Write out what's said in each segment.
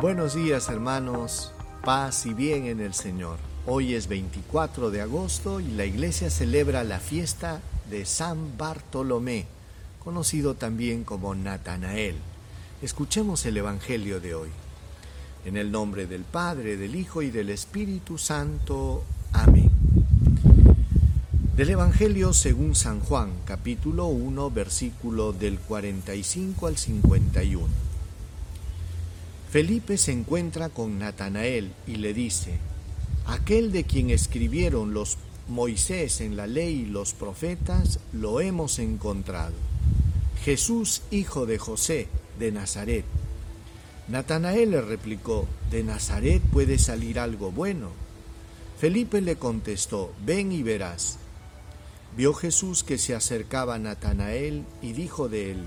Buenos días hermanos, paz y bien en el Señor. Hoy es 24 de agosto y la iglesia celebra la fiesta de San Bartolomé, conocido también como Natanael. Escuchemos el Evangelio de hoy. En el nombre del Padre, del Hijo y del Espíritu Santo. Amén. Del Evangelio según San Juan, capítulo 1, versículo del 45 al 51. Felipe se encuentra con Natanael y le dice, aquel de quien escribieron los Moisés en la ley y los profetas, lo hemos encontrado. Jesús, hijo de José, de Nazaret. Natanael le replicó, ¿de Nazaret puede salir algo bueno? Felipe le contestó, ven y verás. Vio Jesús que se acercaba a Natanael y dijo de él,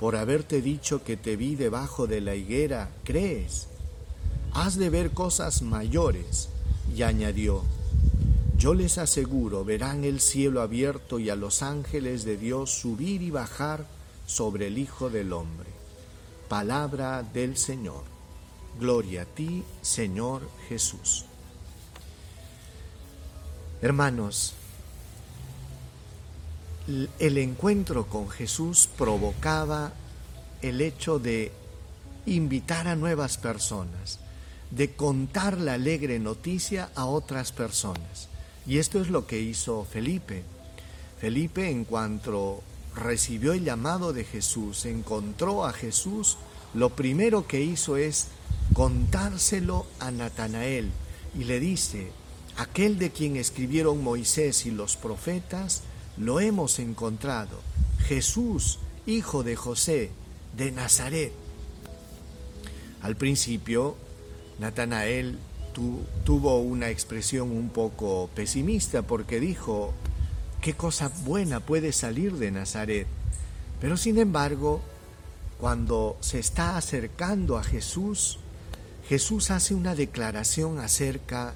por haberte dicho que te vi debajo de la higuera, ¿crees? Has de ver cosas mayores. Y añadió, yo les aseguro, verán el cielo abierto y a los ángeles de Dios subir y bajar sobre el Hijo del Hombre. Palabra del Señor. Gloria a ti, Señor Jesús. Hermanos, el encuentro con Jesús provocaba el hecho de invitar a nuevas personas, de contar la alegre noticia a otras personas. Y esto es lo que hizo Felipe. Felipe en cuanto recibió el llamado de Jesús, encontró a Jesús, lo primero que hizo es contárselo a Natanael y le dice, aquel de quien escribieron Moisés y los profetas, lo hemos encontrado, Jesús, hijo de José, de Nazaret. Al principio, Natanael tuvo una expresión un poco pesimista porque dijo, ¿qué cosa buena puede salir de Nazaret? Pero sin embargo, cuando se está acercando a Jesús, Jesús hace una declaración acerca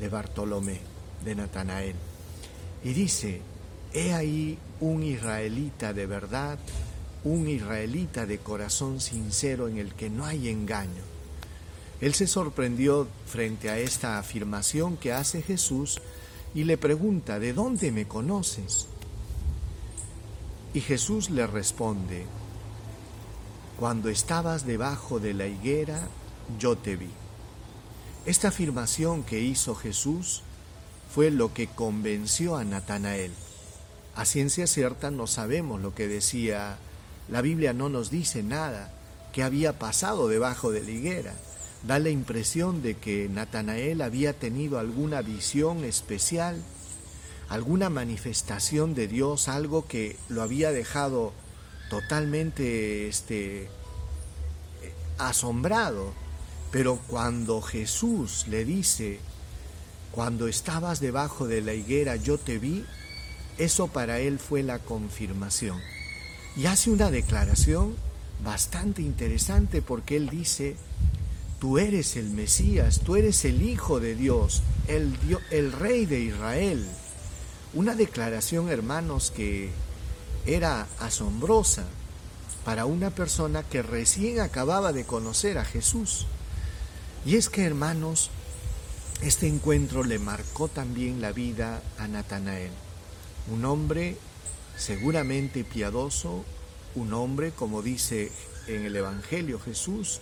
de Bartolomé, de Natanael, y dice, He ahí un israelita de verdad, un israelita de corazón sincero en el que no hay engaño. Él se sorprendió frente a esta afirmación que hace Jesús y le pregunta, ¿de dónde me conoces? Y Jesús le responde, cuando estabas debajo de la higuera, yo te vi. Esta afirmación que hizo Jesús fue lo que convenció a Natanael. A ciencia cierta no sabemos lo que decía, la Biblia no nos dice nada que había pasado debajo de la higuera. Da la impresión de que Natanael había tenido alguna visión especial, alguna manifestación de Dios, algo que lo había dejado totalmente este, asombrado. Pero cuando Jesús le dice, cuando estabas debajo de la higuera yo te vi, eso para él fue la confirmación. Y hace una declaración bastante interesante porque él dice, tú eres el Mesías, tú eres el Hijo de Dios, el, el Rey de Israel. Una declaración, hermanos, que era asombrosa para una persona que recién acababa de conocer a Jesús. Y es que, hermanos, este encuentro le marcó también la vida a Natanael un hombre seguramente piadoso, un hombre, como dice en el Evangelio Jesús,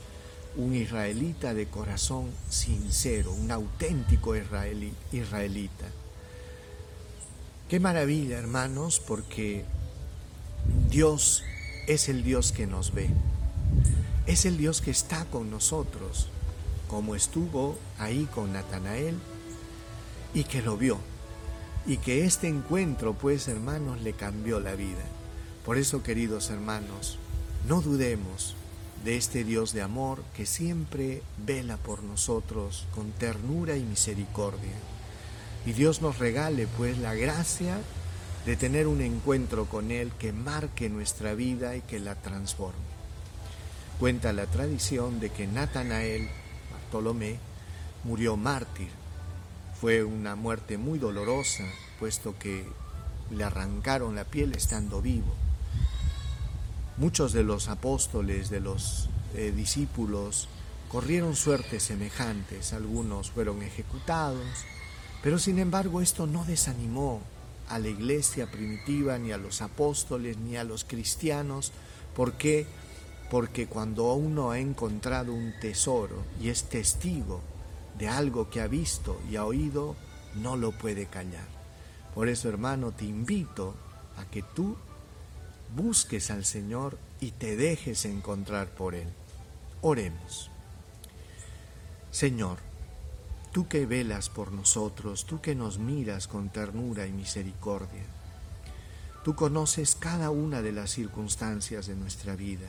un israelita de corazón sincero, un auténtico israelita. Qué maravilla, hermanos, porque Dios es el Dios que nos ve, es el Dios que está con nosotros, como estuvo ahí con Natanael y que lo vio y que este encuentro, pues hermanos, le cambió la vida. Por eso, queridos hermanos, no dudemos, de este Dios de amor que siempre vela por nosotros con ternura y misericordia. Y Dios nos regale pues la gracia de tener un encuentro con Él que marque nuestra vida y que la transforme. Cuenta la tradición de que Natanael, Bartolomé, murió mártir. Fue una muerte muy dolorosa, puesto que le arrancaron la piel estando vivo. Muchos de los apóstoles, de los eh, discípulos, corrieron suertes semejantes, algunos fueron ejecutados, pero sin embargo esto no desanimó a la iglesia primitiva, ni a los apóstoles, ni a los cristianos. ¿Por qué? Porque cuando uno ha encontrado un tesoro y es testigo de algo que ha visto y ha oído, no lo puede callar. Por eso, hermano, te invito a que tú busques al Señor y te dejes encontrar por Él. Oremos. Señor, tú que velas por nosotros, tú que nos miras con ternura y misericordia, tú conoces cada una de las circunstancias de nuestra vida.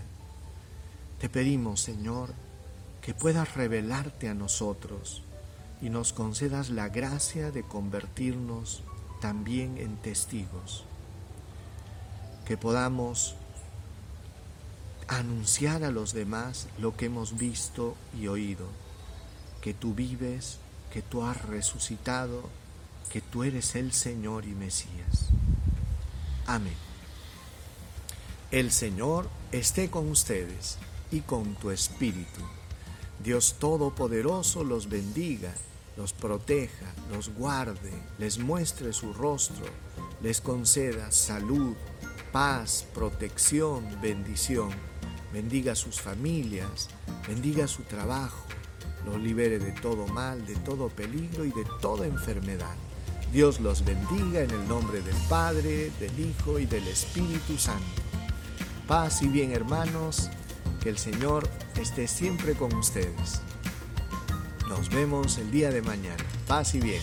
Te pedimos, Señor, que puedas revelarte a nosotros y nos concedas la gracia de convertirnos también en testigos que podamos anunciar a los demás lo que hemos visto y oído, que tú vives, que tú has resucitado, que tú eres el Señor y Mesías. Amén. El Señor esté con ustedes y con tu espíritu. Dios Todopoderoso los bendiga, los proteja, los guarde, les muestre su rostro, les conceda salud, paz, protección, bendición. Bendiga a sus familias, bendiga su trabajo, los libere de todo mal, de todo peligro y de toda enfermedad. Dios los bendiga en el nombre del Padre, del Hijo y del Espíritu Santo. Paz y bien hermanos, que el Señor esté siempre con ustedes. Nos vemos el día de mañana. Paz y bien.